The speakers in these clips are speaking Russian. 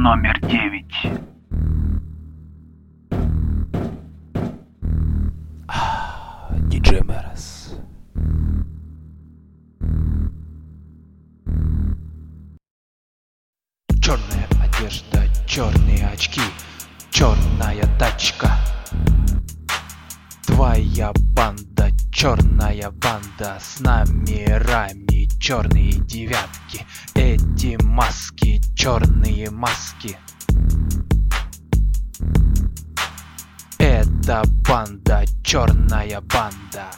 Номер девять. Диджей Мэрос. Черная одежда, черные очки, черная тачка. Твоя банда, черная банда с номерами, черные девятки. Эти маски, черные маски. Это банда, черная банда.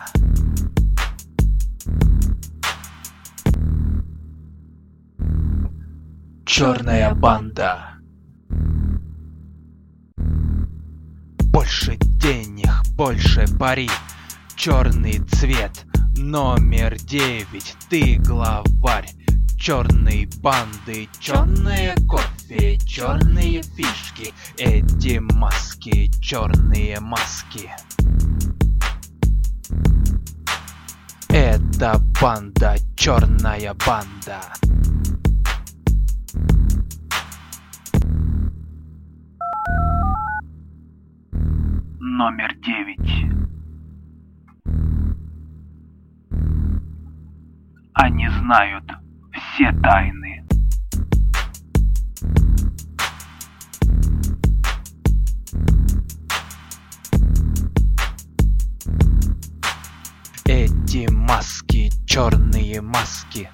Черная банда. Больше денег, больше пари. Черный цвет, номер девять. Ты главарь черной банды, черное кофе, черные фишки, эти маски, черные маски. Это банда, черная банда. Номер девять. Они знают все тайны. Эти маски, черные маски.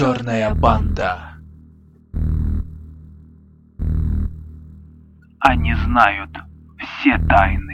Черная банда. Они знают все тайны.